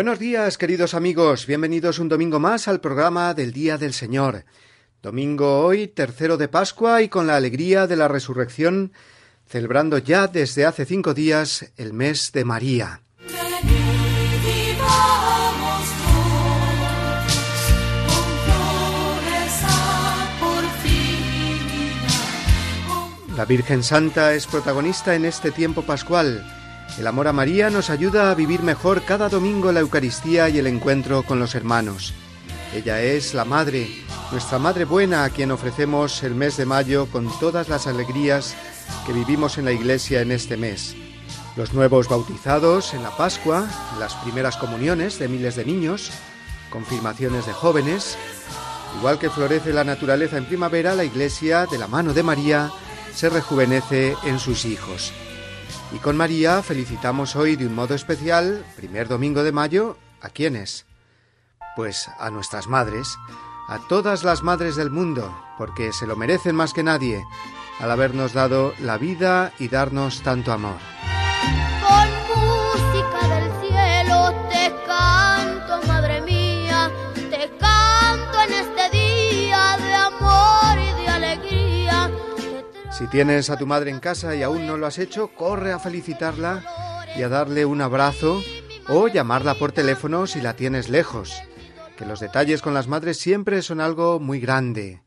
Buenos días, queridos amigos. Bienvenidos un domingo más al programa del Día del Señor. Domingo hoy, tercero de Pascua y con la alegría de la resurrección, celebrando ya desde hace cinco días el mes de María. La Virgen Santa es protagonista en este tiempo pascual el amor a María nos ayuda a vivir mejor cada domingo la Eucaristía y el encuentro con los hermanos. Ella es la Madre, nuestra Madre buena a quien ofrecemos el mes de mayo con todas las alegrías que vivimos en la Iglesia en este mes. Los nuevos bautizados en la Pascua, las primeras comuniones de miles de niños, confirmaciones de jóvenes. Igual que florece la naturaleza en primavera, la Iglesia, de la mano de María, se rejuvenece en sus hijos. Y con María felicitamos hoy de un modo especial, primer domingo de mayo, ¿a quiénes? Pues a nuestras madres, a todas las madres del mundo, porque se lo merecen más que nadie, al habernos dado la vida y darnos tanto amor. Tienes a tu madre en casa y aún no lo has hecho, corre a felicitarla y a darle un abrazo o llamarla por teléfono si la tienes lejos. Que los detalles con las madres siempre son algo muy grande.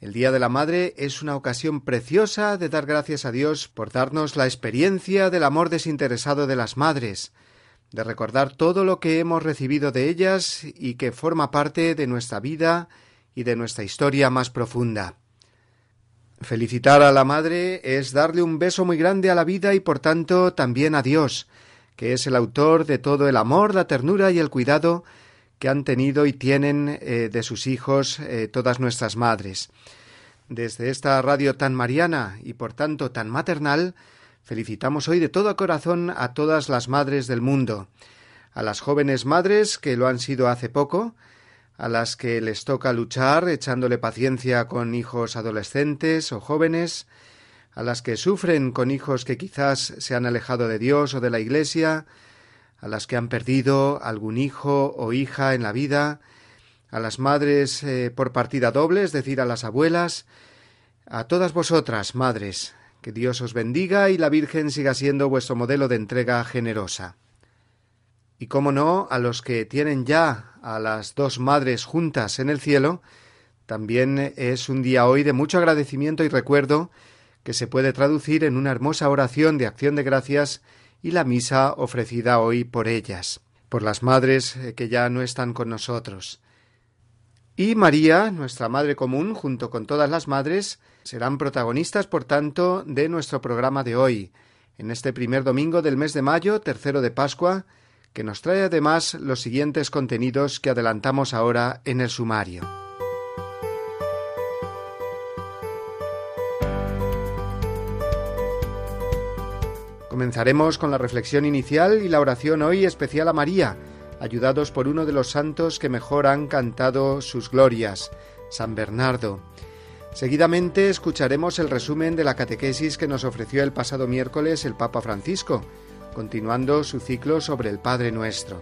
El Día de la Madre es una ocasión preciosa de dar gracias a Dios por darnos la experiencia del amor desinteresado de las madres, de recordar todo lo que hemos recibido de ellas y que forma parte de nuestra vida y de nuestra historia más profunda. Felicitar a la Madre es darle un beso muy grande a la vida y por tanto también a Dios, que es el autor de todo el amor, la ternura y el cuidado que han tenido y tienen eh, de sus hijos eh, todas nuestras madres. Desde esta radio tan mariana y por tanto tan maternal, felicitamos hoy de todo corazón a todas las madres del mundo, a las jóvenes madres que lo han sido hace poco, a las que les toca luchar echándole paciencia con hijos adolescentes o jóvenes, a las que sufren con hijos que quizás se han alejado de Dios o de la Iglesia, a las que han perdido algún hijo o hija en la vida, a las madres eh, por partida doble, es decir, a las abuelas, a todas vosotras, madres, que Dios os bendiga y la Virgen siga siendo vuestro modelo de entrega generosa y, cómo no, a los que tienen ya a las dos madres juntas en el cielo, también es un día hoy de mucho agradecimiento y recuerdo que se puede traducir en una hermosa oración de acción de gracias y la misa ofrecida hoy por ellas, por las madres eh, que ya no están con nosotros. Y María, nuestra Madre común, junto con todas las madres, serán protagonistas, por tanto, de nuestro programa de hoy, en este primer domingo del mes de mayo, tercero de Pascua, que nos trae además los siguientes contenidos que adelantamos ahora en el sumario. Comenzaremos con la reflexión inicial y la oración hoy especial a María, ayudados por uno de los santos que mejor han cantado sus glorias, San Bernardo. Seguidamente escucharemos el resumen de la catequesis que nos ofreció el pasado miércoles el Papa Francisco, continuando su ciclo sobre el Padre Nuestro.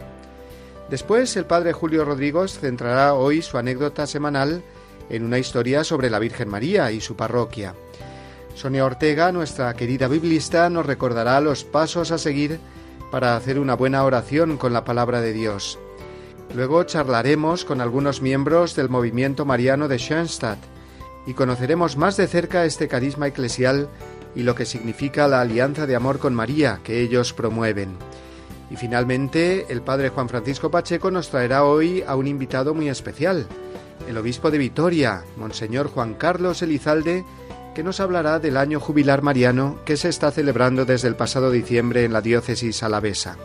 Después, el Padre Julio Rodríguez centrará hoy su anécdota semanal en una historia sobre la Virgen María y su parroquia. Sonia Ortega, nuestra querida biblista, nos recordará los pasos a seguir para hacer una buena oración con la palabra de Dios. Luego charlaremos con algunos miembros del movimiento mariano de Schoenstatt y conoceremos más de cerca este carisma eclesial y lo que significa la alianza de amor con María que ellos promueven. Y finalmente, el padre Juan Francisco Pacheco nos traerá hoy a un invitado muy especial, el obispo de Vitoria, Monseñor Juan Carlos Elizalde, que nos hablará del año jubilar mariano que se está celebrando desde el pasado diciembre en la diócesis alavesa.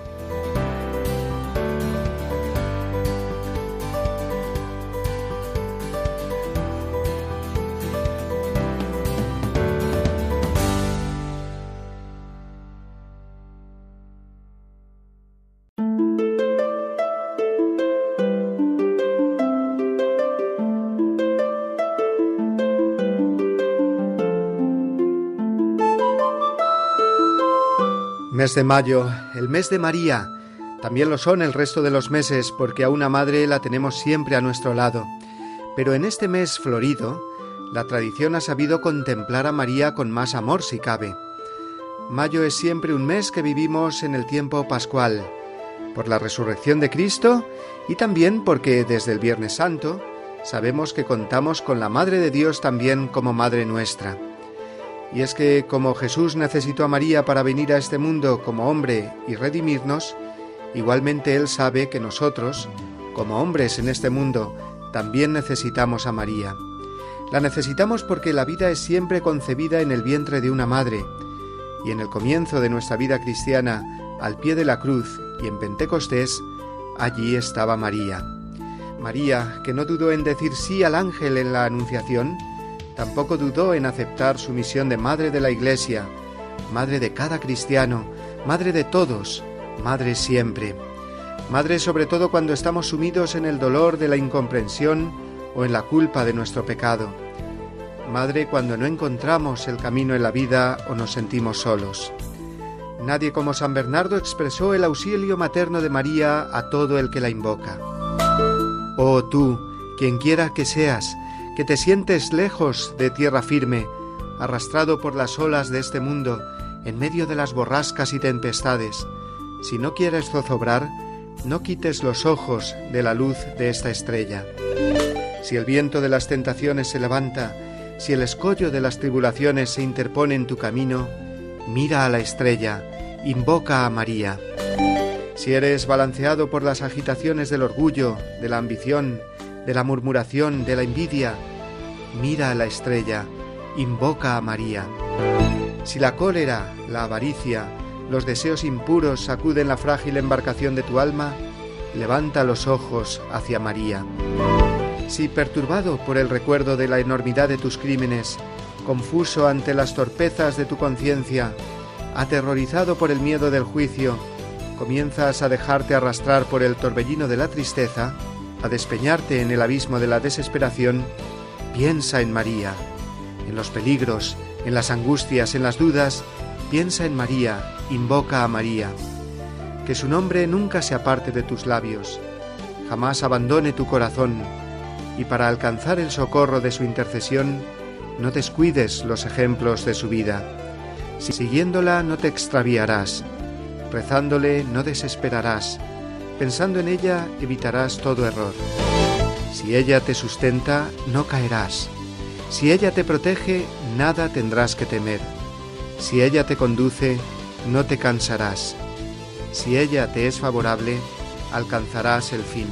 Mes de mayo, el mes de María. También lo son el resto de los meses porque a una madre la tenemos siempre a nuestro lado. Pero en este mes florido, la tradición ha sabido contemplar a María con más amor si cabe. Mayo es siempre un mes que vivimos en el tiempo pascual, por la resurrección de Cristo y también porque desde el Viernes Santo sabemos que contamos con la Madre de Dios también como Madre nuestra. Y es que como Jesús necesitó a María para venir a este mundo como hombre y redimirnos, igualmente Él sabe que nosotros, como hombres en este mundo, también necesitamos a María. La necesitamos porque la vida es siempre concebida en el vientre de una madre, y en el comienzo de nuestra vida cristiana, al pie de la cruz y en Pentecostés, allí estaba María. María, que no dudó en decir sí al ángel en la Anunciación, Tampoco dudó en aceptar su misión de madre de la Iglesia, madre de cada cristiano, madre de todos, madre siempre. Madre sobre todo cuando estamos sumidos en el dolor de la incomprensión o en la culpa de nuestro pecado. Madre cuando no encontramos el camino en la vida o nos sentimos solos. Nadie como San Bernardo expresó el auxilio materno de María a todo el que la invoca. Oh tú, quien quiera que seas, que te sientes lejos de tierra firme, arrastrado por las olas de este mundo, en medio de las borrascas y tempestades. Si no quieres zozobrar, no quites los ojos de la luz de esta estrella. Si el viento de las tentaciones se levanta, si el escollo de las tribulaciones se interpone en tu camino, mira a la estrella, invoca a María. Si eres balanceado por las agitaciones del orgullo, de la ambición, de la murmuración, de la envidia, mira a la estrella, invoca a María. Si la cólera, la avaricia, los deseos impuros sacuden la frágil embarcación de tu alma, levanta los ojos hacia María. Si perturbado por el recuerdo de la enormidad de tus crímenes, confuso ante las torpezas de tu conciencia, aterrorizado por el miedo del juicio, comienzas a dejarte arrastrar por el torbellino de la tristeza, a despeñarte en el abismo de la desesperación, piensa en María. En los peligros, en las angustias, en las dudas, piensa en María, invoca a María. Que su nombre nunca se aparte de tus labios, jamás abandone tu corazón, y para alcanzar el socorro de su intercesión, no descuides los ejemplos de su vida. Si siguiéndola no te extraviarás, rezándole no desesperarás, Pensando en ella evitarás todo error. Si ella te sustenta, no caerás. Si ella te protege, nada tendrás que temer. Si ella te conduce, no te cansarás. Si ella te es favorable, alcanzarás el fin.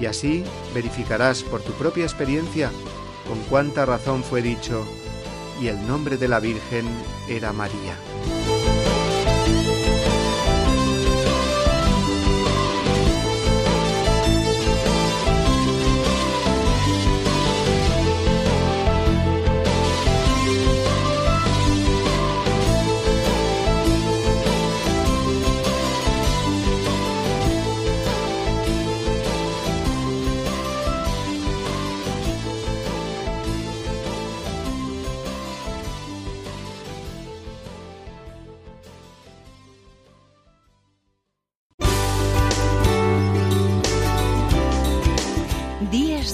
Y así verificarás por tu propia experiencia con cuánta razón fue dicho, y el nombre de la Virgen era María.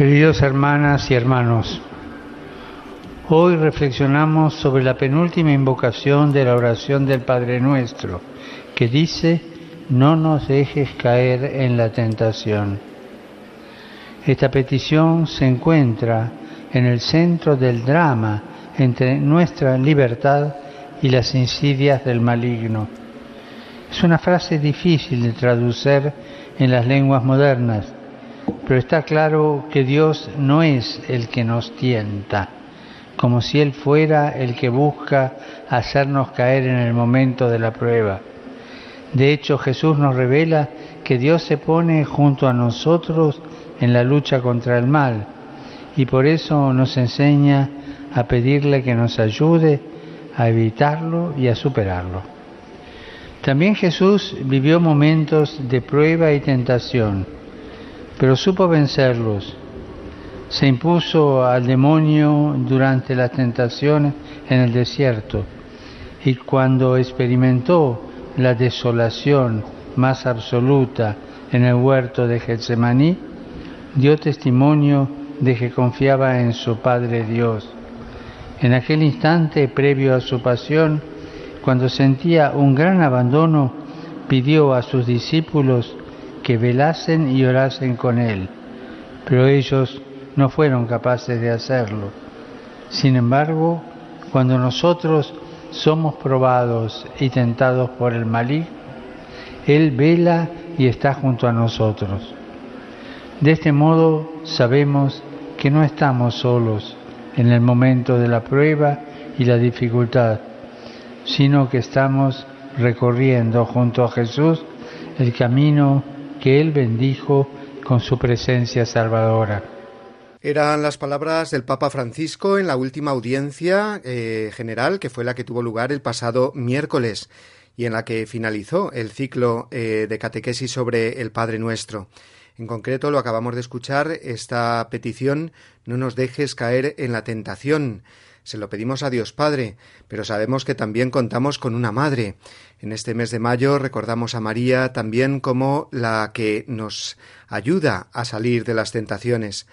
Queridos hermanas y hermanos, hoy reflexionamos sobre la penúltima invocación de la oración del Padre Nuestro, que dice, no nos dejes caer en la tentación. Esta petición se encuentra en el centro del drama entre nuestra libertad y las insidias del maligno. Es una frase difícil de traducir en las lenguas modernas, pero está claro que Dios no es el que nos tienta, como si Él fuera el que busca hacernos caer en el momento de la prueba. De hecho, Jesús nos revela que Dios se pone junto a nosotros en la lucha contra el mal y por eso nos enseña a pedirle que nos ayude a evitarlo y a superarlo. También Jesús vivió momentos de prueba y tentación, pero supo vencerlos. Se impuso al demonio durante las tentaciones en el desierto y cuando experimentó la desolación más absoluta en el huerto de Getsemaní, dio testimonio de que confiaba en su Padre Dios en aquel instante previo a su pasión, cuando sentía un gran abandono, pidió a sus discípulos que velasen y orasen con él, pero ellos no fueron capaces de hacerlo. Sin embargo, cuando nosotros somos probados y tentados por el maligno, Él vela y está junto a nosotros. De este modo sabemos que no estamos solos, en el momento de la prueba y la dificultad, sino que estamos recorriendo junto a Jesús el camino que Él bendijo con su presencia salvadora. Eran las palabras del Papa Francisco en la última audiencia eh, general que fue la que tuvo lugar el pasado miércoles y en la que finalizó el ciclo eh, de catequesis sobre el Padre Nuestro. En concreto, lo acabamos de escuchar, esta petición, no nos dejes caer en la tentación. Se lo pedimos a Dios Padre, pero sabemos que también contamos con una madre. En este mes de mayo recordamos a María también como la que nos ayuda a salir de las tentaciones.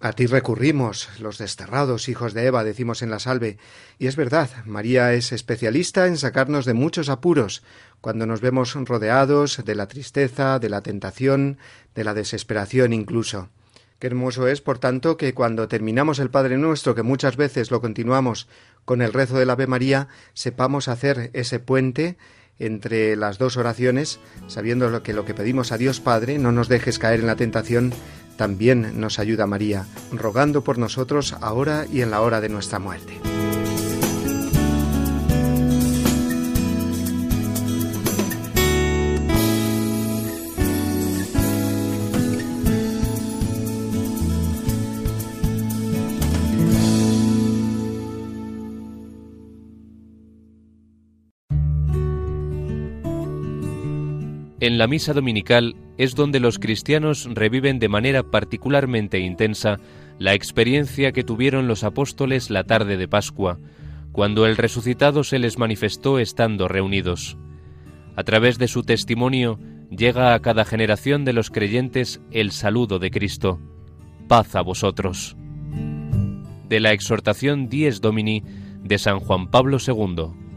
A ti recurrimos, los desterrados hijos de Eva, decimos en la salve. Y es verdad, María es especialista en sacarnos de muchos apuros, cuando nos vemos rodeados de la tristeza, de la tentación, de la desesperación incluso. Qué hermoso es, por tanto, que cuando terminamos el Padre Nuestro, que muchas veces lo continuamos con el rezo del Ave María, sepamos hacer ese puente entre las dos oraciones, sabiendo que lo que pedimos a Dios Padre, no nos dejes caer en la tentación, también nos ayuda María, rogando por nosotros ahora y en la hora de nuestra muerte. En la misa dominical es donde los cristianos reviven de manera particularmente intensa la experiencia que tuvieron los apóstoles la tarde de Pascua, cuando el resucitado se les manifestó estando reunidos. A través de su testimonio llega a cada generación de los creyentes el saludo de Cristo. Paz a vosotros. De la exhortación Dies Domini de San Juan Pablo II.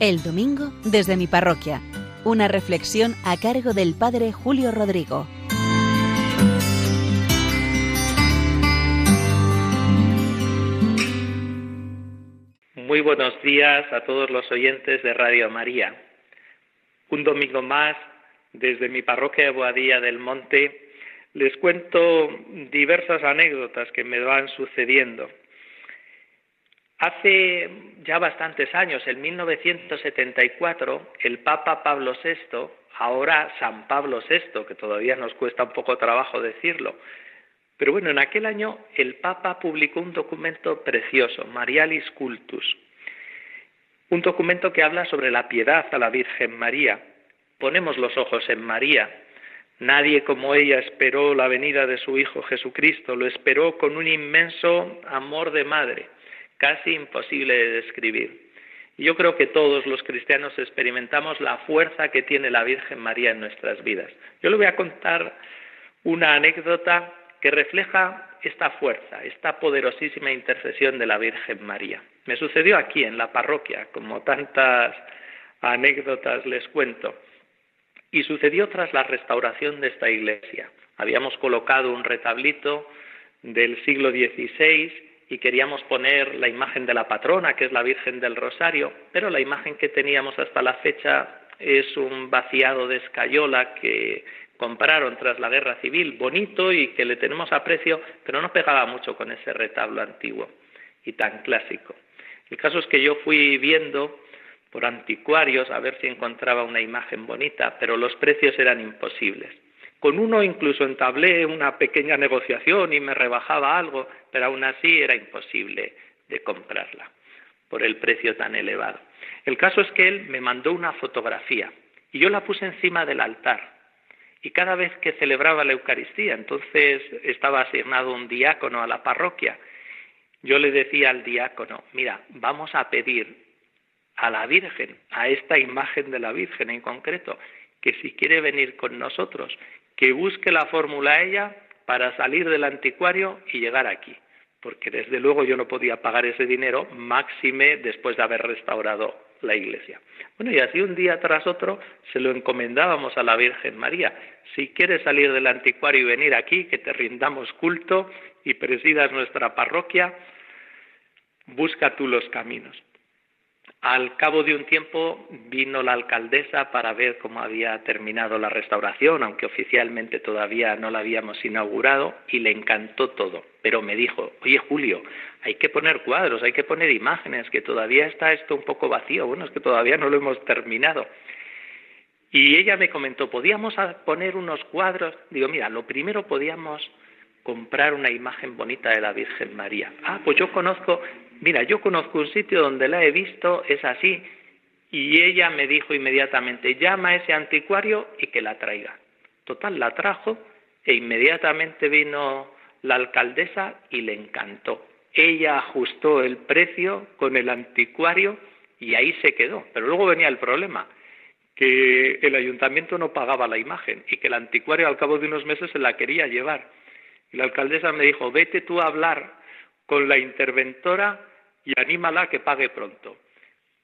El domingo desde mi parroquia. Una reflexión a cargo del Padre Julio Rodrigo. Muy buenos días a todos los oyentes de Radio María. Un domingo más, desde mi parroquia de Boadilla del Monte, les cuento diversas anécdotas que me van sucediendo Hace ya bastantes años, en 1974, el Papa Pablo VI, ahora San Pablo VI, que todavía nos cuesta un poco trabajo decirlo, pero bueno, en aquel año el Papa publicó un documento precioso, Marialis Cultus, un documento que habla sobre la piedad a la Virgen María. Ponemos los ojos en María. Nadie como ella esperó la venida de su Hijo Jesucristo, lo esperó con un inmenso amor de madre casi imposible de describir. Yo creo que todos los cristianos experimentamos la fuerza que tiene la Virgen María en nuestras vidas. Yo le voy a contar una anécdota que refleja esta fuerza, esta poderosísima intercesión de la Virgen María. Me sucedió aquí en la parroquia, como tantas anécdotas les cuento, y sucedió tras la restauración de esta iglesia. Habíamos colocado un retablito del siglo XVI y queríamos poner la imagen de la patrona, que es la Virgen del Rosario, pero la imagen que teníamos hasta la fecha es un vaciado de escayola que compraron tras la guerra civil, bonito y que le tenemos aprecio, pero no pegaba mucho con ese retablo antiguo y tan clásico. El caso es que yo fui viendo por anticuarios a ver si encontraba una imagen bonita, pero los precios eran imposibles. Con uno incluso entablé una pequeña negociación y me rebajaba algo, pero aún así era imposible de comprarla por el precio tan elevado. El caso es que él me mandó una fotografía y yo la puse encima del altar. Y cada vez que celebraba la Eucaristía, entonces estaba asignado un diácono a la parroquia, yo le decía al diácono, mira, vamos a pedir a la Virgen, a esta imagen de la Virgen en concreto, que si quiere venir con nosotros, que busque la fórmula ella para salir del anticuario y llegar aquí, porque desde luego yo no podía pagar ese dinero, máxime después de haber restaurado la iglesia. Bueno, y así un día tras otro se lo encomendábamos a la Virgen María. Si quieres salir del anticuario y venir aquí, que te rindamos culto y presidas nuestra parroquia, busca tú los caminos. Al cabo de un tiempo vino la alcaldesa para ver cómo había terminado la restauración, aunque oficialmente todavía no la habíamos inaugurado, y le encantó todo. Pero me dijo, oye Julio, hay que poner cuadros, hay que poner imágenes, que todavía está esto un poco vacío, bueno, es que todavía no lo hemos terminado. Y ella me comentó, ¿podíamos poner unos cuadros? Digo, mira, lo primero podíamos comprar una imagen bonita de la Virgen María. Ah, pues yo conozco, mira, yo conozco un sitio donde la he visto, es así, y ella me dijo inmediatamente, llama a ese anticuario y que la traiga. Total, la trajo e inmediatamente vino la alcaldesa y le encantó. Ella ajustó el precio con el anticuario y ahí se quedó. Pero luego venía el problema, que el ayuntamiento no pagaba la imagen y que el anticuario al cabo de unos meses se la quería llevar. Y la alcaldesa me dijo, vete tú a hablar con la interventora y anímala a que pague pronto.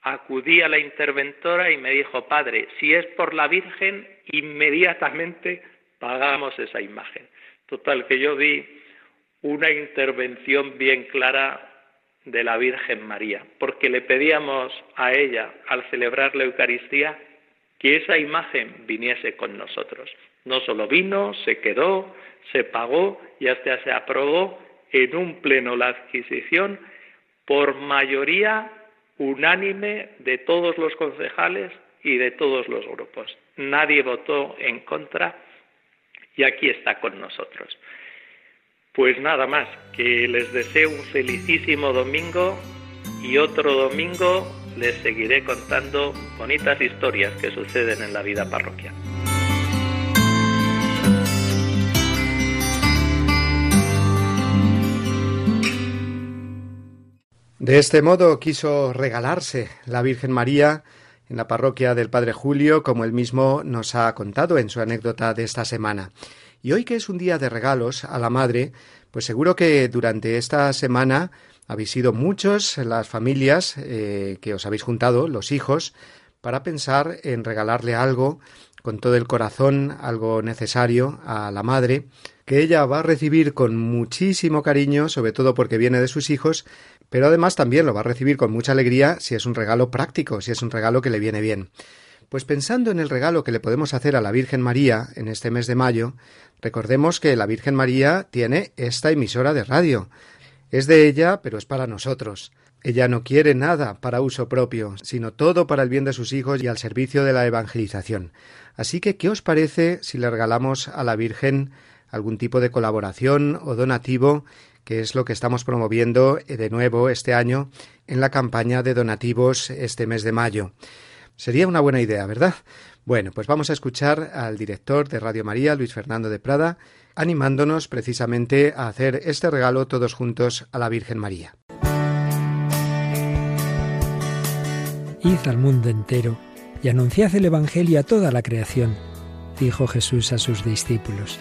Acudí a la interventora y me dijo, padre, si es por la Virgen, inmediatamente pagamos esa imagen. Total, que yo vi una intervención bien clara de la Virgen María, porque le pedíamos a ella, al celebrar la Eucaristía, que esa imagen viniese con nosotros. No solo vino, se quedó, se pagó y hasta se aprobó en un pleno la adquisición por mayoría unánime de todos los concejales y de todos los grupos. Nadie votó en contra y aquí está con nosotros. Pues nada más, que les deseo un felicísimo domingo y otro domingo les seguiré contando bonitas historias que suceden en la vida parroquial. De este modo quiso regalarse la Virgen María en la parroquia del Padre Julio, como él mismo nos ha contado en su anécdota de esta semana. Y hoy que es un día de regalos a la Madre, pues seguro que durante esta semana habéis sido muchos las familias eh, que os habéis juntado, los hijos, para pensar en regalarle algo con todo el corazón, algo necesario a la madre, que ella va a recibir con muchísimo cariño, sobre todo porque viene de sus hijos, pero además también lo va a recibir con mucha alegría si es un regalo práctico, si es un regalo que le viene bien. Pues pensando en el regalo que le podemos hacer a la Virgen María en este mes de mayo, recordemos que la Virgen María tiene esta emisora de radio. Es de ella, pero es para nosotros. Ella no quiere nada para uso propio, sino todo para el bien de sus hijos y al servicio de la evangelización. Así que, ¿qué os parece si le regalamos a la Virgen algún tipo de colaboración o donativo que es lo que estamos promoviendo eh, de nuevo este año en la campaña de donativos este mes de mayo. Sería una buena idea, ¿verdad? Bueno, pues vamos a escuchar al director de Radio María, Luis Fernando de Prada, animándonos precisamente a hacer este regalo todos juntos a la Virgen María. Id al mundo entero y anunciad el Evangelio a toda la creación, dijo Jesús a sus discípulos.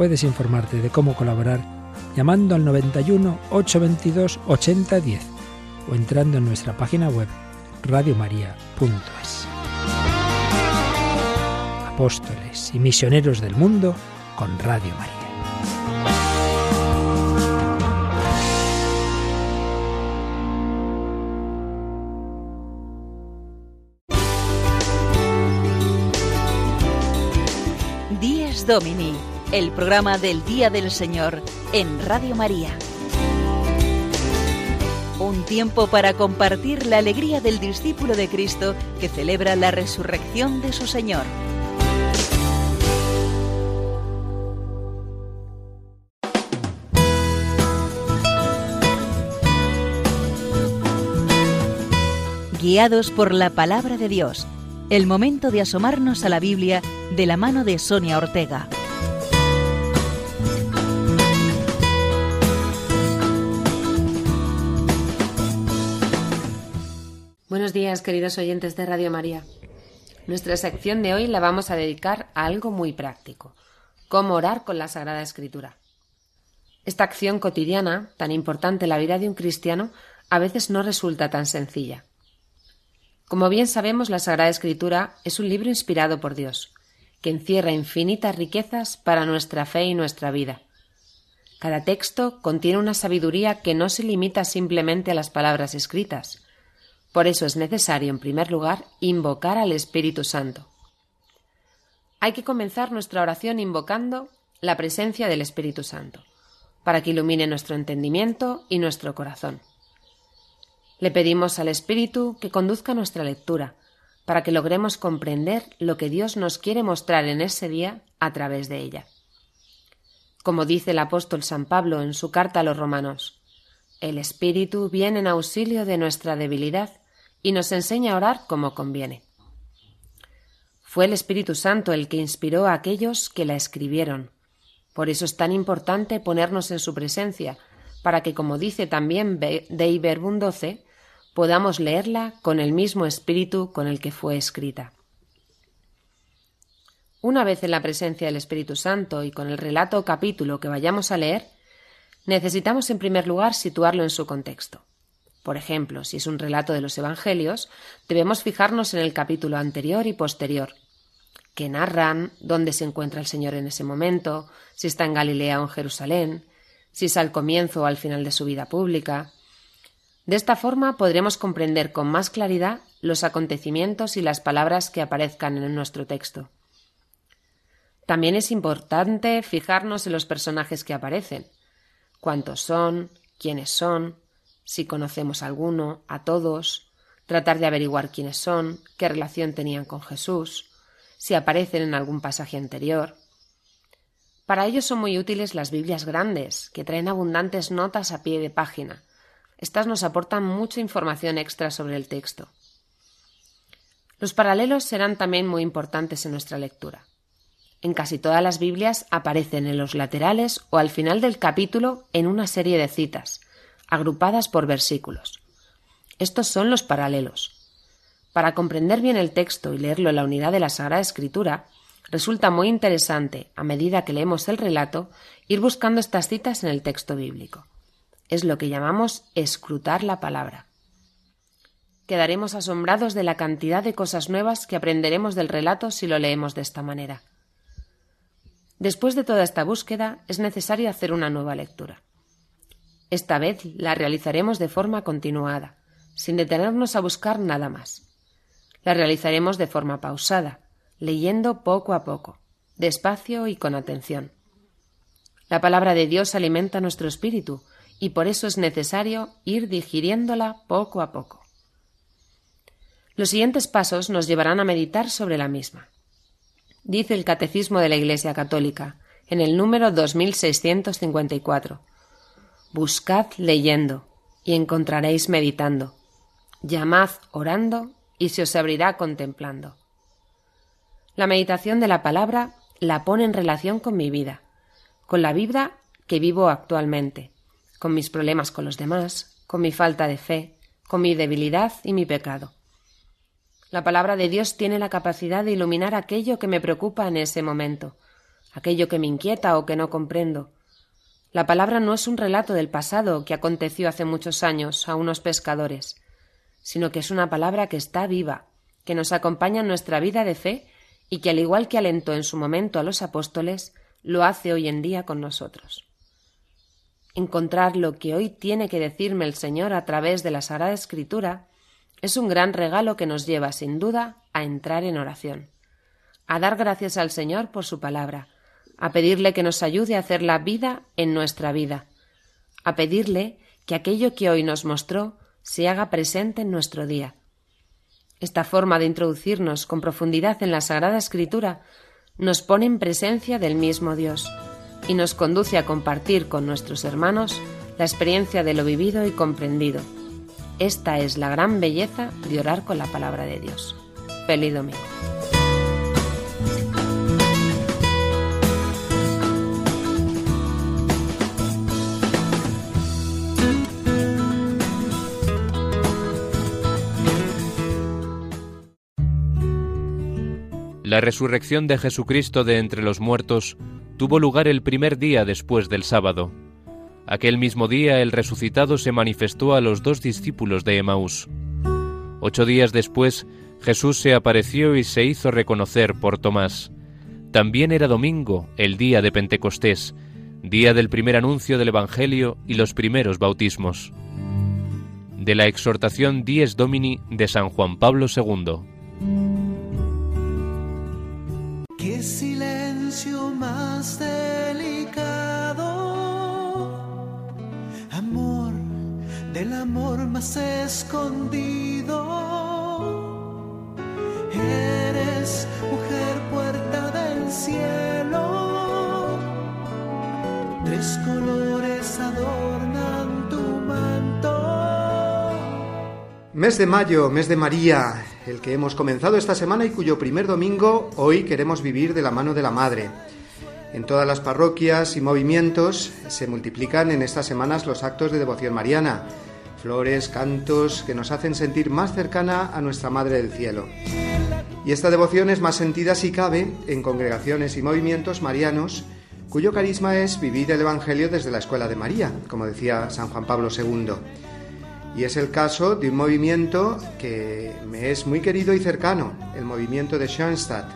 Puedes informarte de cómo colaborar llamando al 91 822 8010 o entrando en nuestra página web radiomaria.es. Apóstoles y misioneros del mundo con Radio María. Domini, el programa del Día del Señor en Radio María. Un tiempo para compartir la alegría del discípulo de Cristo que celebra la resurrección de su Señor. Guiados por la palabra de Dios, el momento de asomarnos a la Biblia de la mano de Sonia Ortega. Buenos días, queridos oyentes de Radio María. Nuestra sección de hoy la vamos a dedicar a algo muy práctico, cómo orar con la Sagrada Escritura. Esta acción cotidiana, tan importante en la vida de un cristiano, a veces no resulta tan sencilla. Como bien sabemos, la Sagrada Escritura es un libro inspirado por Dios, que encierra infinitas riquezas para nuestra fe y nuestra vida. Cada texto contiene una sabiduría que no se limita simplemente a las palabras escritas. Por eso es necesario, en primer lugar, invocar al Espíritu Santo. Hay que comenzar nuestra oración invocando la presencia del Espíritu Santo, para que ilumine nuestro entendimiento y nuestro corazón. Le pedimos al Espíritu que conduzca nuestra lectura, para que logremos comprender lo que Dios nos quiere mostrar en ese día a través de ella. Como dice el apóstol San Pablo en su carta a los romanos, el Espíritu viene en auxilio de nuestra debilidad y nos enseña a orar como conviene. Fue el Espíritu Santo el que inspiró a aquellos que la escribieron. Por eso es tan importante ponernos en su presencia, para que, como dice también Dei Verbum 12, podamos leerla con el mismo espíritu con el que fue escrita. Una vez en la presencia del Espíritu Santo y con el relato o capítulo que vayamos a leer, necesitamos en primer lugar situarlo en su contexto. Por ejemplo, si es un relato de los Evangelios, debemos fijarnos en el capítulo anterior y posterior, que narran dónde se encuentra el Señor en ese momento, si está en Galilea o en Jerusalén, si es al comienzo o al final de su vida pública, de esta forma podremos comprender con más claridad los acontecimientos y las palabras que aparezcan en nuestro texto. También es importante fijarnos en los personajes que aparecen, cuántos son, quiénes son, si conocemos a alguno, a todos, tratar de averiguar quiénes son, qué relación tenían con Jesús, si aparecen en algún pasaje anterior. Para ello son muy útiles las Biblias grandes, que traen abundantes notas a pie de página, estas nos aportan mucha información extra sobre el texto. Los paralelos serán también muy importantes en nuestra lectura. En casi todas las Biblias aparecen en los laterales o al final del capítulo en una serie de citas, agrupadas por versículos. Estos son los paralelos. Para comprender bien el texto y leerlo en la unidad de la Sagrada Escritura, resulta muy interesante, a medida que leemos el relato, ir buscando estas citas en el texto bíblico es lo que llamamos escrutar la palabra. Quedaremos asombrados de la cantidad de cosas nuevas que aprenderemos del relato si lo leemos de esta manera. Después de toda esta búsqueda, es necesario hacer una nueva lectura. Esta vez la realizaremos de forma continuada, sin detenernos a buscar nada más. La realizaremos de forma pausada, leyendo poco a poco, despacio y con atención. La palabra de Dios alimenta nuestro espíritu y por eso es necesario ir digiriéndola poco a poco. Los siguientes pasos nos llevarán a meditar sobre la misma. Dice el Catecismo de la Iglesia Católica, en el número 2654. Buscad leyendo, y encontraréis meditando. Llamad orando, y se os abrirá contemplando. La meditación de la palabra la pone en relación con mi vida, con la vida que vivo actualmente, con mis problemas con los demás, con mi falta de fe, con mi debilidad y mi pecado. La palabra de Dios tiene la capacidad de iluminar aquello que me preocupa en ese momento, aquello que me inquieta o que no comprendo. La palabra no es un relato del pasado que aconteció hace muchos años a unos pescadores, sino que es una palabra que está viva, que nos acompaña en nuestra vida de fe y que al igual que alentó en su momento a los apóstoles, lo hace hoy en día con nosotros. Encontrar lo que hoy tiene que decirme el Señor a través de la Sagrada Escritura es un gran regalo que nos lleva, sin duda, a entrar en oración, a dar gracias al Señor por su palabra, a pedirle que nos ayude a hacer la vida en nuestra vida, a pedirle que aquello que hoy nos mostró se haga presente en nuestro día. Esta forma de introducirnos con profundidad en la Sagrada Escritura nos pone en presencia del mismo Dios y nos conduce a compartir con nuestros hermanos la experiencia de lo vivido y comprendido. Esta es la gran belleza de orar con la palabra de Dios. Feliz domingo. La resurrección de Jesucristo de entre los muertos tuvo lugar el primer día después del sábado. Aquel mismo día el resucitado se manifestó a los dos discípulos de Emaús. Ocho días después Jesús se apareció y se hizo reconocer por Tomás. También era domingo, el día de Pentecostés, día del primer anuncio del Evangelio y los primeros bautismos. De la exhortación Dies Domini de San Juan Pablo II. Qué silencio más delicado, amor del amor más escondido. Eres mujer puerta del cielo, tres colores adornan Mes de mayo, mes de María, el que hemos comenzado esta semana y cuyo primer domingo hoy queremos vivir de la mano de la Madre. En todas las parroquias y movimientos se multiplican en estas semanas los actos de devoción mariana, flores, cantos que nos hacen sentir más cercana a nuestra Madre del Cielo. Y esta devoción es más sentida si cabe en congregaciones y movimientos marianos cuyo carisma es vivir el Evangelio desde la Escuela de María, como decía San Juan Pablo II. Y es el caso de un movimiento que me es muy querido y cercano, el movimiento de Schoenstatt,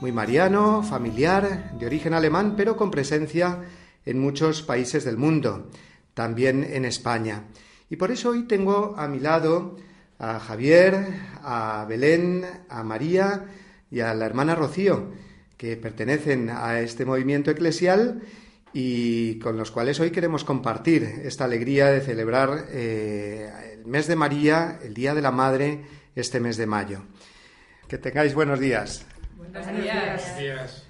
muy mariano, familiar, de origen alemán, pero con presencia en muchos países del mundo, también en España. Y por eso hoy tengo a mi lado a Javier, a Belén, a María y a la hermana Rocío, que pertenecen a este movimiento eclesial y con los cuales hoy queremos compartir esta alegría de celebrar eh, el mes de María, el Día de la Madre, este mes de mayo. Que tengáis buenos días. Buenos días.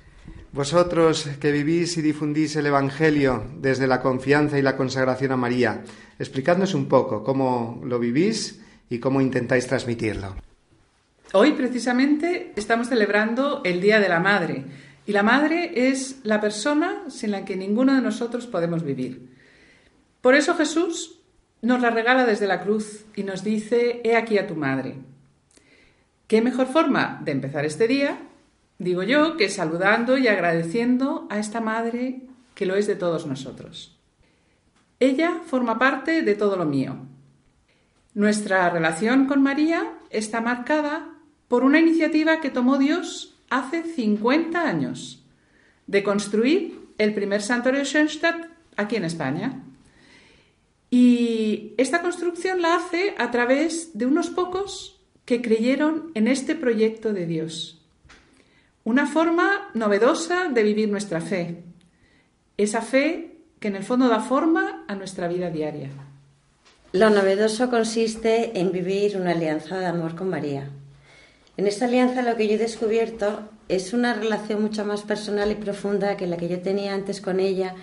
Vosotros que vivís y difundís el Evangelio desde la confianza y la consagración a María, explicadnos un poco cómo lo vivís y cómo intentáis transmitirlo. Hoy precisamente estamos celebrando el Día de la Madre y la madre es la persona sin la que ninguno de nosotros podemos vivir. Por eso Jesús nos la regala desde la cruz y nos dice, he aquí a tu madre. ¿Qué mejor forma de empezar este día? Digo yo que saludando y agradeciendo a esta madre que lo es de todos nosotros. Ella forma parte de todo lo mío. Nuestra relación con María está marcada por una iniciativa que tomó Dios hace 50 años de construir el primer santuario Schoenstatt aquí en España. Y esta construcción la hace a través de unos pocos que creyeron en este proyecto de Dios. Una forma novedosa de vivir nuestra fe. Esa fe que en el fondo da forma a nuestra vida diaria. Lo novedoso consiste en vivir una alianza de amor con María. En esta alianza lo que yo he descubierto es una relación mucho más personal y profunda que la que yo tenía antes con ella,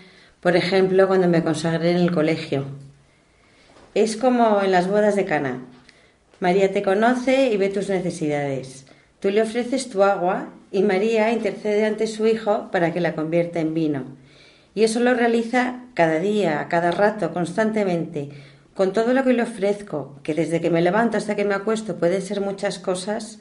por ejemplo, cuando me consagré en el colegio. Es como en las bodas de Cana. María te conoce y ve tus necesidades. Tú le ofreces tu agua y María intercede ante su hijo para que la convierta en vino. Y eso lo realiza cada día, cada rato, constantemente, con todo lo que le ofrezco, que desde que me levanto hasta que me acuesto pueden ser muchas cosas,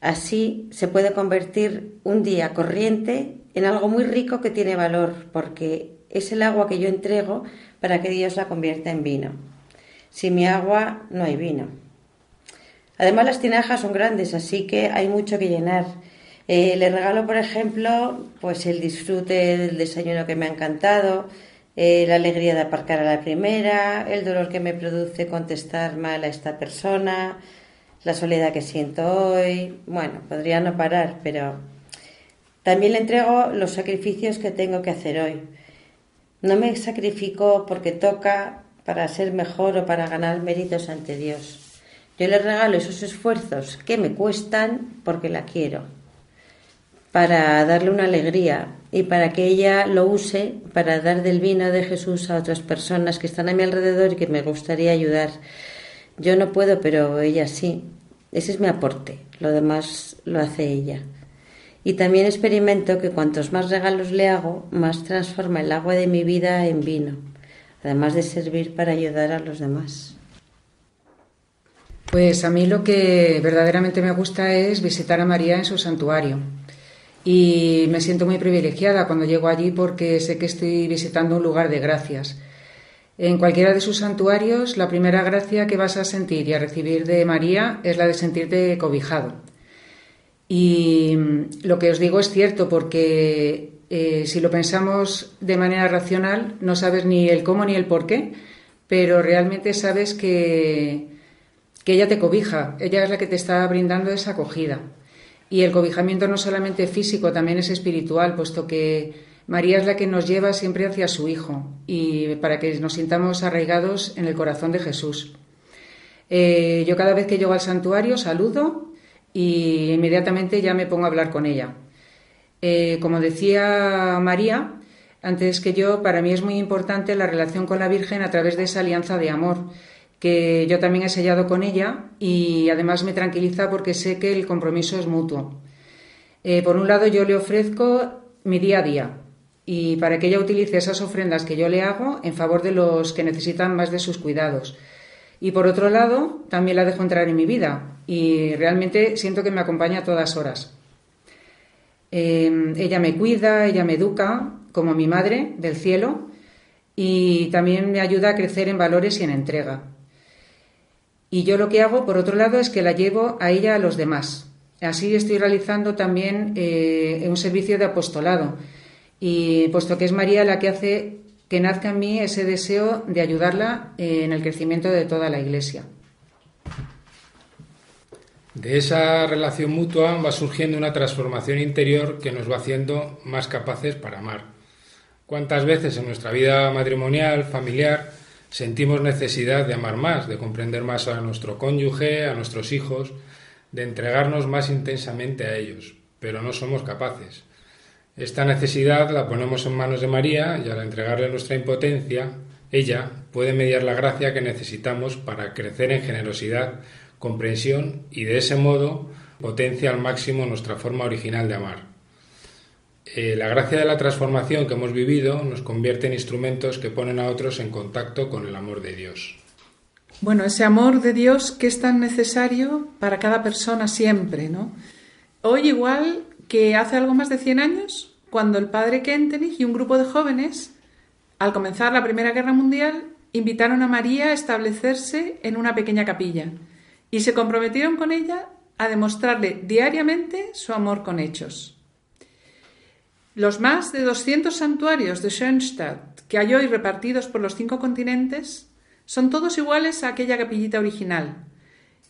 así se puede convertir un día corriente en algo muy rico que tiene valor, porque es el agua que yo entrego para que Dios la convierta en vino. Sin mi agua no hay vino. Además las tinajas son grandes, así que hay mucho que llenar. Eh, le regalo, por ejemplo, pues el disfrute del desayuno que me ha encantado, eh, la alegría de aparcar a la primera, el dolor que me produce contestar mal a esta persona, la soledad que siento hoy. Bueno, podría no parar, pero también le entrego los sacrificios que tengo que hacer hoy. No me sacrifico porque toca para ser mejor o para ganar méritos ante Dios. Yo le regalo esos esfuerzos que me cuestan porque la quiero, para darle una alegría, y para que ella lo use para dar del vino de Jesús a otras personas que están a mi alrededor y que me gustaría ayudar. Yo no puedo, pero ella sí. Ese es mi aporte. Lo demás lo hace ella. Y también experimento que cuantos más regalos le hago, más transforma el agua de mi vida en vino, además de servir para ayudar a los demás. Pues a mí lo que verdaderamente me gusta es visitar a María en su santuario y me siento muy privilegiada cuando llego allí porque sé que estoy visitando un lugar de gracias. En cualquiera de sus santuarios, la primera gracia que vas a sentir y a recibir de María es la de sentirte cobijado. Y lo que os digo es cierto porque eh, si lo pensamos de manera racional, no sabes ni el cómo ni el por qué, pero realmente sabes que, que ella te cobija, ella es la que te está brindando esa acogida. Y el cobijamiento no solamente físico, también es espiritual, puesto que María es la que nos lleva siempre hacia su Hijo y para que nos sintamos arraigados en el corazón de Jesús. Eh, yo cada vez que llego al santuario saludo y inmediatamente ya me pongo a hablar con ella. Eh, como decía María, antes que yo, para mí es muy importante la relación con la Virgen a través de esa alianza de amor que yo también he sellado con ella y además me tranquiliza porque sé que el compromiso es mutuo. Eh, por un lado, yo le ofrezco mi día a día y para que ella utilice esas ofrendas que yo le hago en favor de los que necesitan más de sus cuidados. Y por otro lado, también la dejo entrar en mi vida y realmente siento que me acompaña a todas horas. Eh, ella me cuida, ella me educa, como mi madre del cielo, y también me ayuda a crecer en valores y en entrega. Y yo lo que hago, por otro lado, es que la llevo a ella a los demás. Así estoy realizando también eh, un servicio de apostolado. Y puesto que es María la que hace que nazca en mí ese deseo de ayudarla en el crecimiento de toda la Iglesia. De esa relación mutua va surgiendo una transformación interior que nos va haciendo más capaces para amar. ¿Cuántas veces en nuestra vida matrimonial, familiar, sentimos necesidad de amar más, de comprender más a nuestro cónyuge, a nuestros hijos, de entregarnos más intensamente a ellos, pero no somos capaces. Esta necesidad la ponemos en manos de María y al entregarle nuestra impotencia, ella puede mediar la gracia que necesitamos para crecer en generosidad, comprensión y de ese modo potencia al máximo nuestra forma original de amar. Eh, la gracia de la transformación que hemos vivido nos convierte en instrumentos que ponen a otros en contacto con el amor de Dios. Bueno, ese amor de Dios que es tan necesario para cada persona siempre, ¿no? Hoy igual que hace algo más de 100 años, cuando el padre Kentenich y un grupo de jóvenes, al comenzar la Primera Guerra Mundial, invitaron a María a establecerse en una pequeña capilla y se comprometieron con ella a demostrarle diariamente su amor con hechos. Los más de 200 santuarios de Schönstatt que hay hoy repartidos por los cinco continentes son todos iguales a aquella capillita original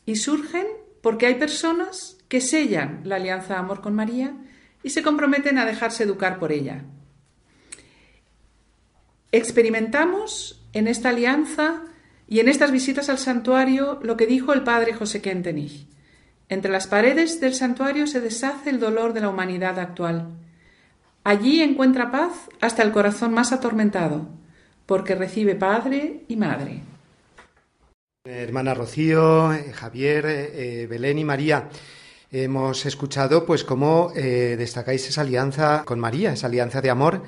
y surgen porque hay personas que sellan la alianza de amor con María y se comprometen a dejarse educar por ella. Experimentamos en esta alianza y en estas visitas al santuario lo que dijo el padre José Kentenich. Entre las paredes del santuario se deshace el dolor de la humanidad actual. Allí encuentra paz hasta el corazón más atormentado, porque recibe padre y madre. Hermana Rocío, eh, Javier, eh, Belén y María, hemos escuchado pues cómo eh, destacáis esa alianza con María, esa alianza de amor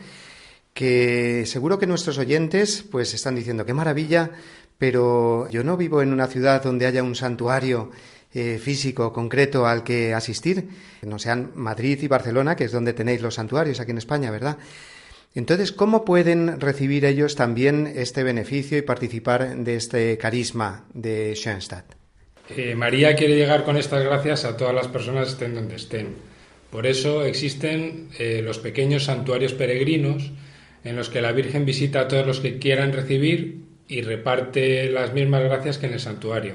que seguro que nuestros oyentes pues están diciendo qué maravilla, pero yo no vivo en una ciudad donde haya un santuario físico concreto al que asistir, no sean Madrid y Barcelona, que es donde tenéis los santuarios aquí en España, ¿verdad? Entonces, ¿cómo pueden recibir ellos también este beneficio y participar de este carisma de Schoenstatt? Eh, María quiere llegar con estas gracias a todas las personas estén donde estén. Por eso existen eh, los pequeños santuarios peregrinos en los que la Virgen visita a todos los que quieran recibir y reparte las mismas gracias que en el santuario.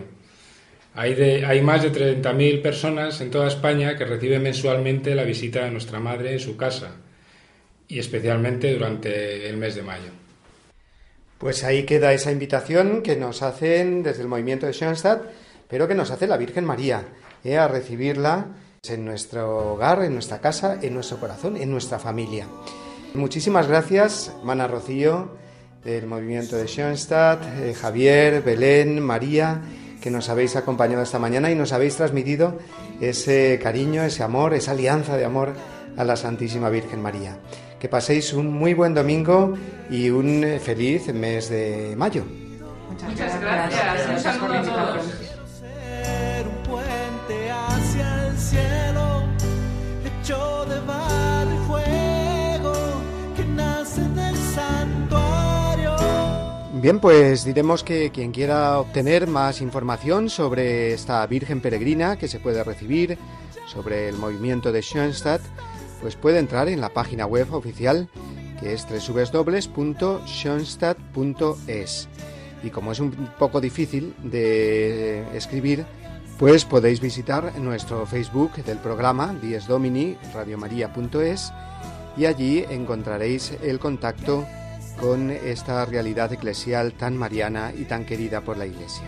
Hay, hay más de 30.000 personas en toda España que reciben mensualmente la visita de nuestra Madre en su casa y especialmente durante el mes de mayo. Pues ahí queda esa invitación que nos hacen desde el movimiento de Schoenstatt, pero que nos hace la Virgen María, eh, a recibirla en nuestro hogar, en nuestra casa, en nuestro corazón, en nuestra familia. Muchísimas gracias, hermana Rocío, del movimiento de Schoenstatt, eh, Javier, Belén, María, que nos habéis acompañado esta mañana y nos habéis transmitido ese cariño, ese amor, esa alianza de amor a la Santísima Virgen María. Que paséis un muy buen domingo y un eh, feliz mes de mayo. Muchas gracias. A todos. Bien, pues diremos que quien quiera obtener más información sobre esta Virgen Peregrina que se puede recibir, sobre el movimiento de Schoenstatt, pues puede entrar en la página web oficial que es www.schoenstatt.es. Y como es un poco difícil de escribir, pues podéis visitar nuestro Facebook del programa Dies y allí encontraréis el contacto con esta realidad eclesial tan mariana y tan querida por la Iglesia.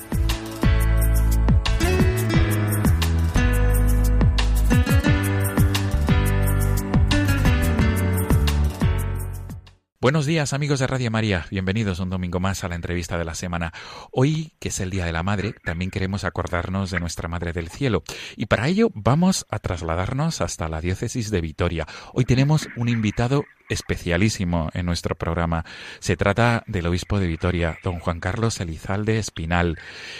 Buenos días amigos de Radio María, bienvenidos un domingo más a la entrevista de la semana. Hoy, que es el Día de la Madre, también queremos acordarnos de nuestra Madre del Cielo y para ello vamos a trasladarnos hasta la diócesis de Vitoria. Hoy tenemos un invitado especialísimo en nuestro programa. Se trata del obispo de Vitoria, don Juan Carlos Elizalde Espinal.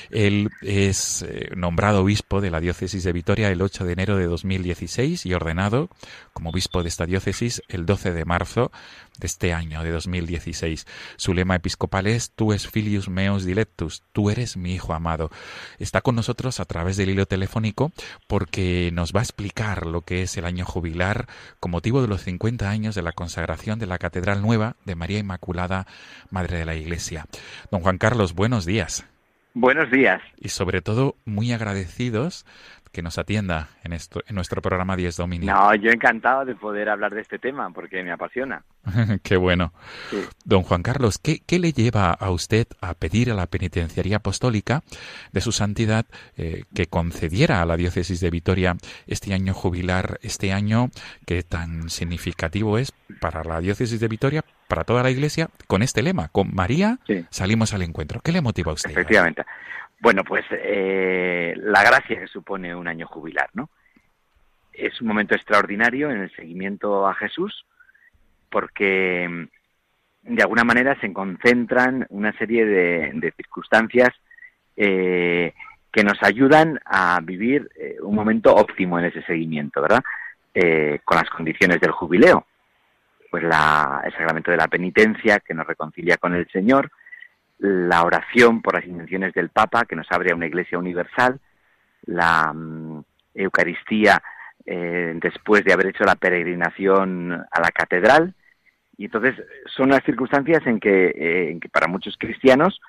Él es eh, nombrado obispo de la diócesis de Vitoria el 8 de enero de 2016 y ordenado como obispo de esta diócesis el 12 de marzo de este año, de 2016. Su lema episcopal es Tu es filius meus dilectus, tú eres mi hijo amado. Está con nosotros a través del hilo telefónico porque nos va a explicar lo que es el año jubilar con motivo de los 50 años de la consagración de la Catedral Nueva de María Inmaculada, Madre de la Iglesia. Don Juan Carlos, buenos días. Buenos días. Y sobre todo, muy agradecidos que nos atienda en, esto, en nuestro programa 10 Domini. No, yo encantado de poder hablar de este tema porque me apasiona. qué bueno. Don Juan Carlos, ¿qué, ¿qué, le lleva a usted a pedir a la Penitenciaría Apostólica de su santidad eh, que concediera a la diócesis de Vitoria este año jubilar, este año que tan significativo es para la diócesis de Vitoria, para toda la Iglesia, con este lema, con María salimos al encuentro? ¿Qué le motiva a usted? Efectivamente. Bueno, pues eh, la gracia que supone un año jubilar, ¿no? Es un momento extraordinario en el seguimiento a Jesús porque mm, de alguna manera se concentran una serie de, circunstancias eh, que nos ayudan a vivir eh, un momento óptimo en ese seguimiento, ¿verdad? Eh, con las condiciones del jubileo. Pues la, el sacramento de la penitencia que nos reconcilia con el Señor, la oración por las intenciones del Papa que nos abre a una iglesia universal, la mm, Eucaristía después de haber hecho la peregrinación a la catedral, y entonces son las circunstancias en que, eh, para muchos cristianos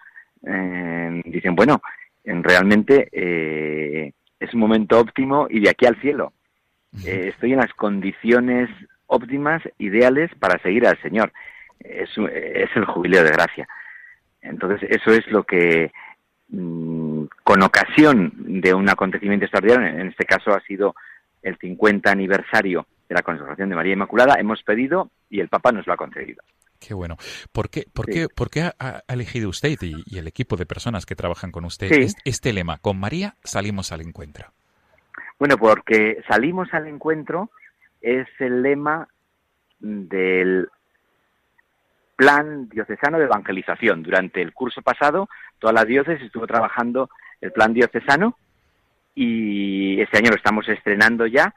eh, dicen, bueno, realmente eh, es un momento óptimo y de aquí al cielo. estoy en las condiciones óptimas, ideales para seguir al Señor. Es, es el jubileo de gracia. Entonces eso es lo que, mm, con ocasión de un acontecimiento extraordinario, en este caso ha sido el 50 aniversario de la consagración de María Inmaculada, hemos pedido y el Papa nos lo ha concedido. Qué bueno. ¿Por qué, por qué, por qué ha, elegido usted y, el equipo de personas que trabajan con usted este, lema? Con María salimos al encuentro. Bueno, porque salimos al encuentro es el lema del plan diocesano de evangelización. Durante el curso pasado, toda la diócesis estuvo trabajando el plan diocesano y este año lo estamos estrenando ya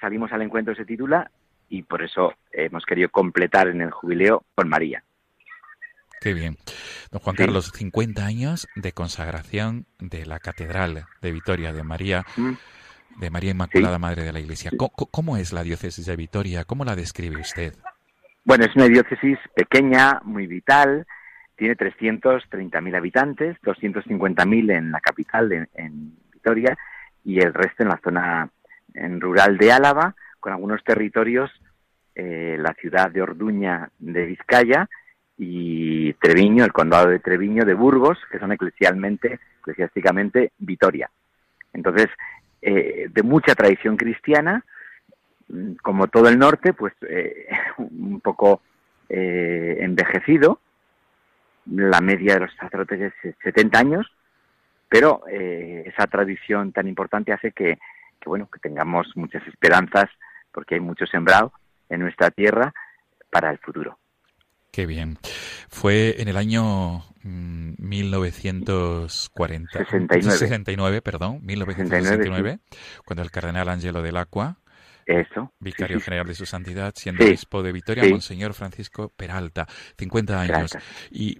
Salimos al encuentro se titula y por eso hemos querido completar en el jubileo con María. Qué bien. Don Juan Carlos, 50 años de consagración de la Catedral de Vitoria de María, mm. de María Inmaculada, Madre de la Iglesia. ¿Cómo, es la diócesis de Vitoria? ¿Cómo la describe usted? Bueno, es una diócesis pequeña, muy vital, tiene 330.000 habitantes, 250.000 en la capital, en, en Vitoria, y el resto en la zona en rural de Álava, con algunos territorios, eh, la ciudad de Orduña de Vizcaya y Treviño, el condado de Treviño de Burgos, que son eclesialmente, eclesiásticamente Vitoria. Entonces, eh, de mucha tradición cristiana, como todo el norte, pues eh, un poco envejecido, la media de los sacerdotes es 70 años, pero esa tradición tan importante hace que que bueno, que tengamos muchas esperanzas porque hay mucho sembrado en nuestra tierra para el futuro. Qué bien. Fue en el año 1940, 69. 69 perdón, 1969, cuando el cardenal Angelo del Acqua eso. Vicario general de su santidad, siendo obispo de Vitoria, Monseñor Francisco Peralta, 50 años. Y,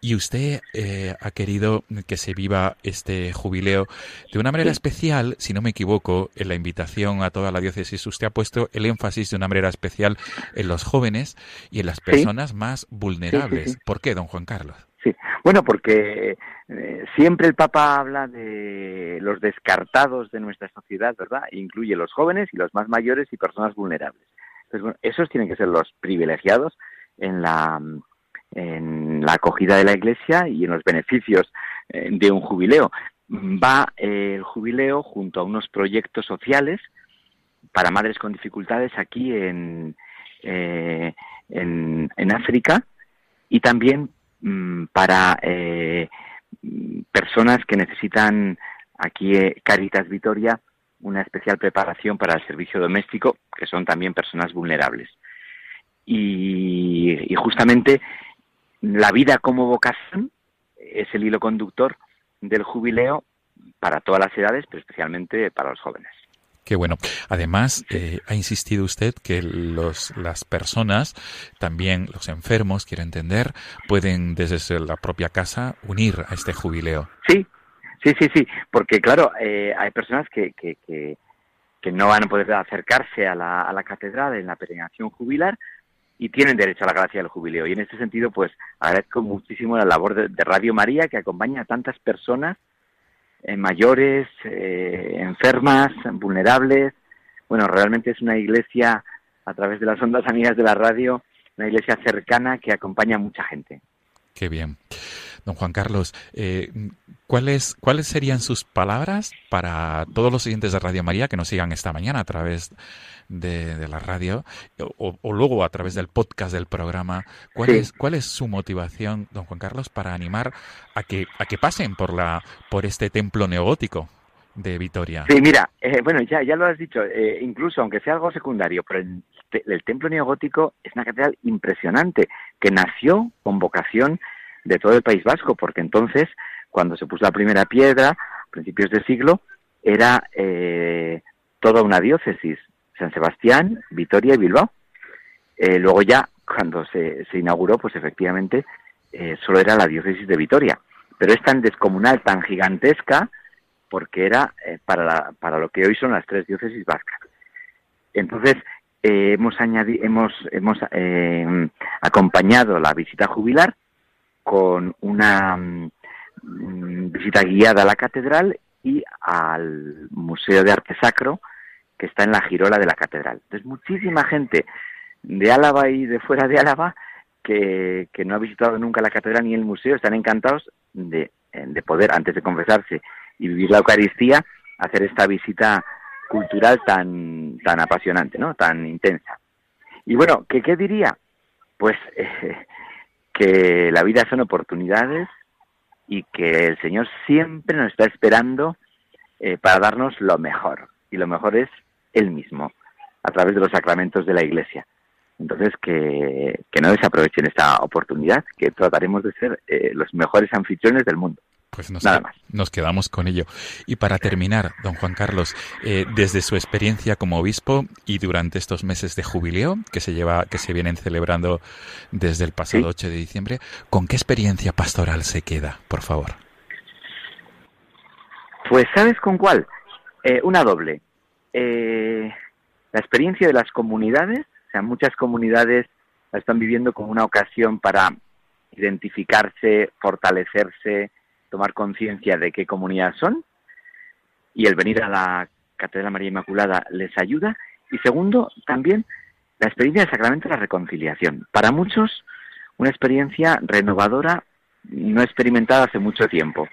y, usted eh, ha querido que se viva este jubileo de una manera especial, si no me equivoco, en la invitación a toda la diócesis, usted ha puesto el énfasis de una manera especial en los jóvenes y en las personas más vulnerables. ¿Por qué, don Juan Carlos? Sí, bueno, porque eh, siempre el Papa habla de los descartados de nuestra sociedad, ¿verdad? Incluye los jóvenes y los más mayores y personas vulnerables. Entonces, bueno, esos tienen que ser los privilegiados en la, en la acogida de la Iglesia y en los beneficios eh, de un jubileo. Va el jubileo junto a unos proyectos sociales para madres con dificultades aquí en, eh, en, en África y también para eh, personas que necesitan aquí eh, Caritas Vitoria una especial preparación para el servicio doméstico, que son también personas vulnerables. Y justamente la vida como vocación es el hilo conductor del jubileo para todas las edades, pero especialmente para los jóvenes. Qué bueno. Además, eh, ha insistido usted que los, las personas, también los enfermos, quiero entender, pueden desde la propia casa unir a este jubileo. Sí, sí, sí, sí, porque claro, eh, hay personas que, que, que, no van a poder acercarse a la, a la catedral en la peregrinación jubilar y tienen derecho a la gracia del jubileo. Y en este sentido, pues agradezco muchísimo la labor de Radio María que acompaña a tantas personas eh, mayores, eh, enfermas, vulnerables. Bueno, realmente es una iglesia a través de las ondas amigas de la radio una iglesia cercana que acompaña a mucha gente. Qué bien. Don Juan Carlos, eh, ¿cuáles, ¿cuáles serían sus palabras para todos los siguientes de Radio María que nos sigan esta mañana a través de, la radio o, luego a través del podcast del programa? ¿Cuál, es, ¿Cuál es su motivación, don Juan Carlos, para animar a que, a que pasen por, la, por este templo neogótico? de Vitoria. Sí, mira, eh, bueno, ya, ya lo has dicho, eh, incluso aunque sea algo secundario, pero el, el templo neogótico es una catedral impresionante que nació con vocación de todo el País Vasco, porque entonces, cuando se puso la primera piedra, a principios de siglo, era eh, toda una diócesis, San Sebastián, Vitoria y Bilbao. Eh, luego ya, cuando se, inauguró, pues efectivamente eh, solo era la diócesis de Vitoria. Pero es tan descomunal, tan gigantesca, porque era para, para lo que hoy son las tres diócesis vascas. Entonces, hemos, añadido, hemos, hemos acompañado la visita jubilar con una mm, visita guiada a la catedral y al Museo de Arte Sacro que está en la girola de la catedral. Muchísima gente de Álava y de fuera de Álava que, que no ha visitado nunca la catedral ni el museo están encantados de, de poder, antes de confesarse y vivir la Eucaristía, hacer esta visita cultural tan, tan apasionante, ¿no? tan intensa. Y bueno, ¿qué, qué diría? Pues eh, que la vida son oportunidades y que el Señor siempre nos está esperando eh, para darnos lo mejor. Y lo mejor es Él mismo, a través de los sacramentos de la Iglesia. Entonces, que, que no desaprovechen esta oportunidad, que trataremos de ser eh, los mejores anfitriones del mundo. Pues nos, Nada más. nos quedamos con ello. Y para terminar, don Juan Carlos, eh, desde su experiencia como obispo y durante estos meses de jubileo que se lleva, que se vienen celebrando desde el pasado 8 de diciembre, ¿con qué experiencia pastoral se queda, por favor? Pues sabes con cuál, eh, una doble. Eh, la experiencia de las comunidades, o sea, muchas comunidades la están viviendo como una ocasión para identificarse, fortalecerse, tomar conciencia de qué comunidad son y el venir a la Catedral María Inmaculada les ayuda. Y segundo, también la experiencia del sacramento de la reconciliación. Para muchos, una experiencia renovadora no experimentada hace mucho tiempo.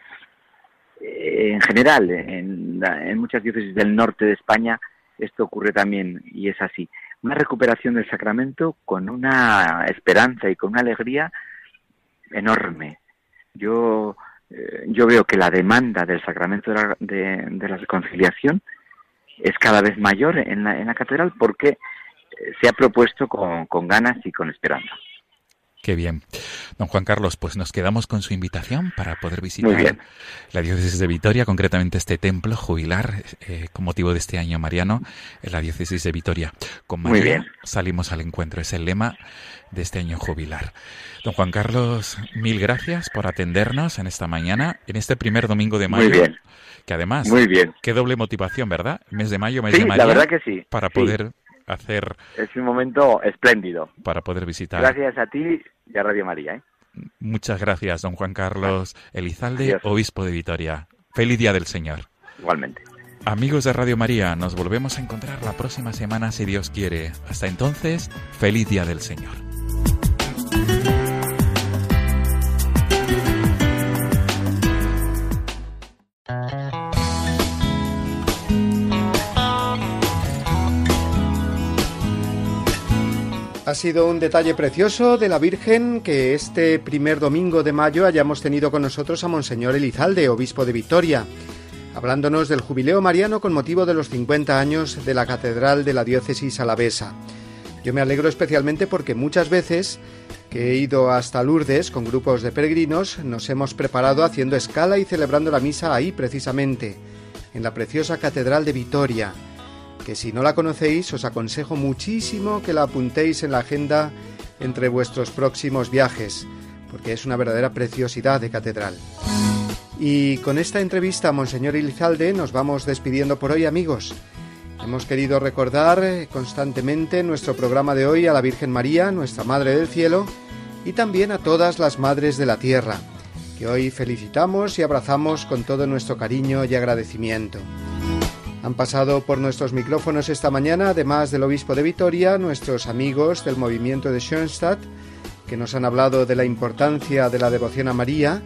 Eh, en general, en, en muchas diócesis del norte de España, esto ocurre también y es así. Una recuperación del sacramento con una esperanza y con una alegría enorme. Yo yo veo que la demanda del sacramento de la, reconciliación es cada vez mayor en la, en la catedral porque eh, se ha propuesto con ganas y con esperanza. Qué bien. Don Juan Carlos, pues nos quedamos con su invitación para poder visitar la diócesis de Vitoria, concretamente este templo jubilar eh, con motivo de este año mariano en la diócesis de Vitoria. Con María salimos al encuentro, es el lema de este año jubilar. Don Juan Carlos, mil gracias por atendernos en esta mañana, en este primer domingo de mayo. Muy bien. Que además, Muy bien. qué doble motivación, ¿verdad? Mes de mayo, mes de María. la verdad que sí. Para poder hacer... Es un momento espléndido. Para poder visitar. Gracias a ti y a Radio María. ¿eh? Muchas gracias, don Juan Carlos Elizalde, obispo de Vitoria. Feliz Día del Señor. Igualmente. Amigos de Radio María, nos volvemos a encontrar la próxima semana si Dios quiere. Hasta entonces, feliz Día del Señor. Ha sido un detalle precioso de la Virgen que este primer domingo de mayo hayamos tenido con nosotros a Monseñor Elizalde, obispo de Vitoria, hablándonos del jubileo mariano con motivo de los 50 años de la Catedral de la Diócesis Alavesa. Yo me alegro especialmente porque muchas veces que he ido hasta Lourdes con grupos de peregrinos, nos hemos preparado haciendo escala y celebrando la misa ahí precisamente, en la preciosa Catedral de Vitoria que si no la conocéis os aconsejo muchísimo que la apuntéis en la agenda entre vuestros próximos viajes, porque es una verdadera preciosidad de catedral. Y con esta entrevista Monseñor Ilizalde nos vamos despidiendo por hoy amigos. Hemos querido recordar constantemente nuestro programa de hoy a la Virgen María, nuestra Madre del Cielo, y también a todas las Madres de la Tierra, que hoy felicitamos y abrazamos con todo nuestro cariño y agradecimiento. Han pasado por nuestros micrófonos esta mañana, además del obispo de Vitoria, nuestros amigos del movimiento de Schoenstatt, que nos han hablado de la importancia de la devoción a María,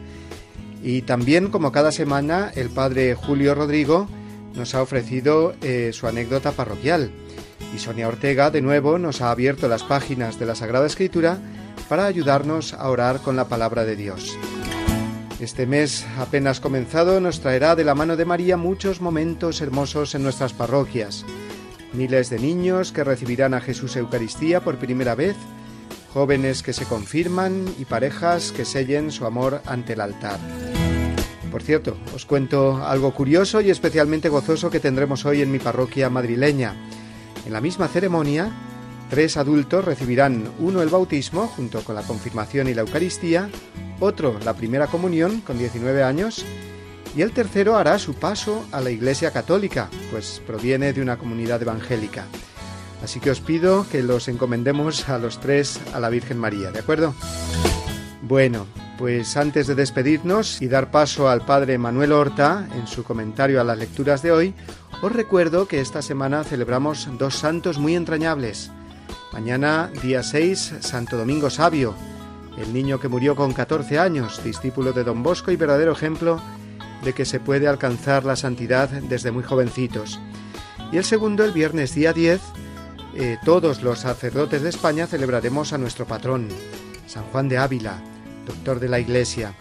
y también, como cada semana, el padre Julio Rodrigo nos ha ofrecido eh, su anécdota parroquial. Y Sonia Ortega, de nuevo, nos ha abierto las páginas de la Sagrada Escritura para ayudarnos a orar con la palabra de Dios. Este mes apenas comenzado nos traerá de la mano de María muchos momentos hermosos en nuestras parroquias. Miles de niños que recibirán a Jesús Eucaristía por primera vez, jóvenes que se confirman y parejas que sellen su amor ante el altar. Por cierto, os cuento algo curioso y especialmente gozoso que tendremos hoy en mi parroquia madrileña. En la misma ceremonia, tres adultos recibirán uno el bautismo junto con la confirmación y la Eucaristía, otro la primera comunión con 19 años y el tercero hará su paso a la Iglesia Católica, pues proviene de una comunidad evangélica. Así que os pido que los encomendemos a los tres a la Virgen María, ¿de acuerdo? Bueno, pues antes de despedirnos y dar paso al Padre Manuel Horta en su comentario a las lecturas de hoy, os recuerdo que esta semana celebramos dos santos muy entrañables. Mañana, día 6, Santo Domingo Sabio, el niño que murió con 14 años, discípulo de Don Bosco y verdadero ejemplo de que se puede alcanzar la santidad desde muy jovencitos. Y el segundo, el viernes día 10, eh, todos los sacerdotes de España celebraremos a nuestro patrón, San Juan de Ávila, doctor de la Iglesia.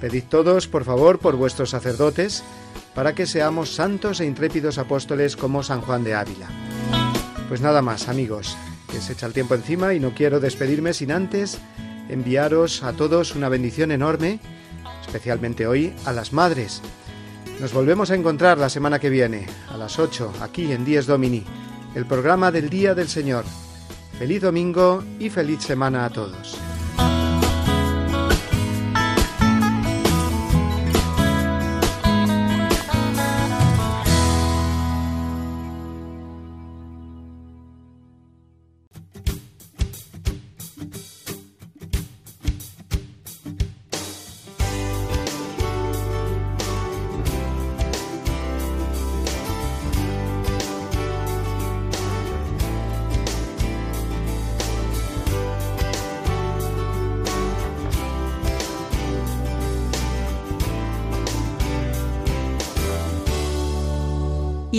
Pedid todos, por favor, por vuestros sacerdotes, para que seamos santos e intrépidos apóstoles como San Juan de Ávila. Pues nada más, amigos, se echa el tiempo encima y no quiero despedirme sin antes enviaros a todos una bendición enorme, especialmente hoy a las madres. Nos volvemos a encontrar la semana que viene, a las 8, aquí en Dies Domini, el programa del Día del Señor. Feliz domingo y feliz semana a todos.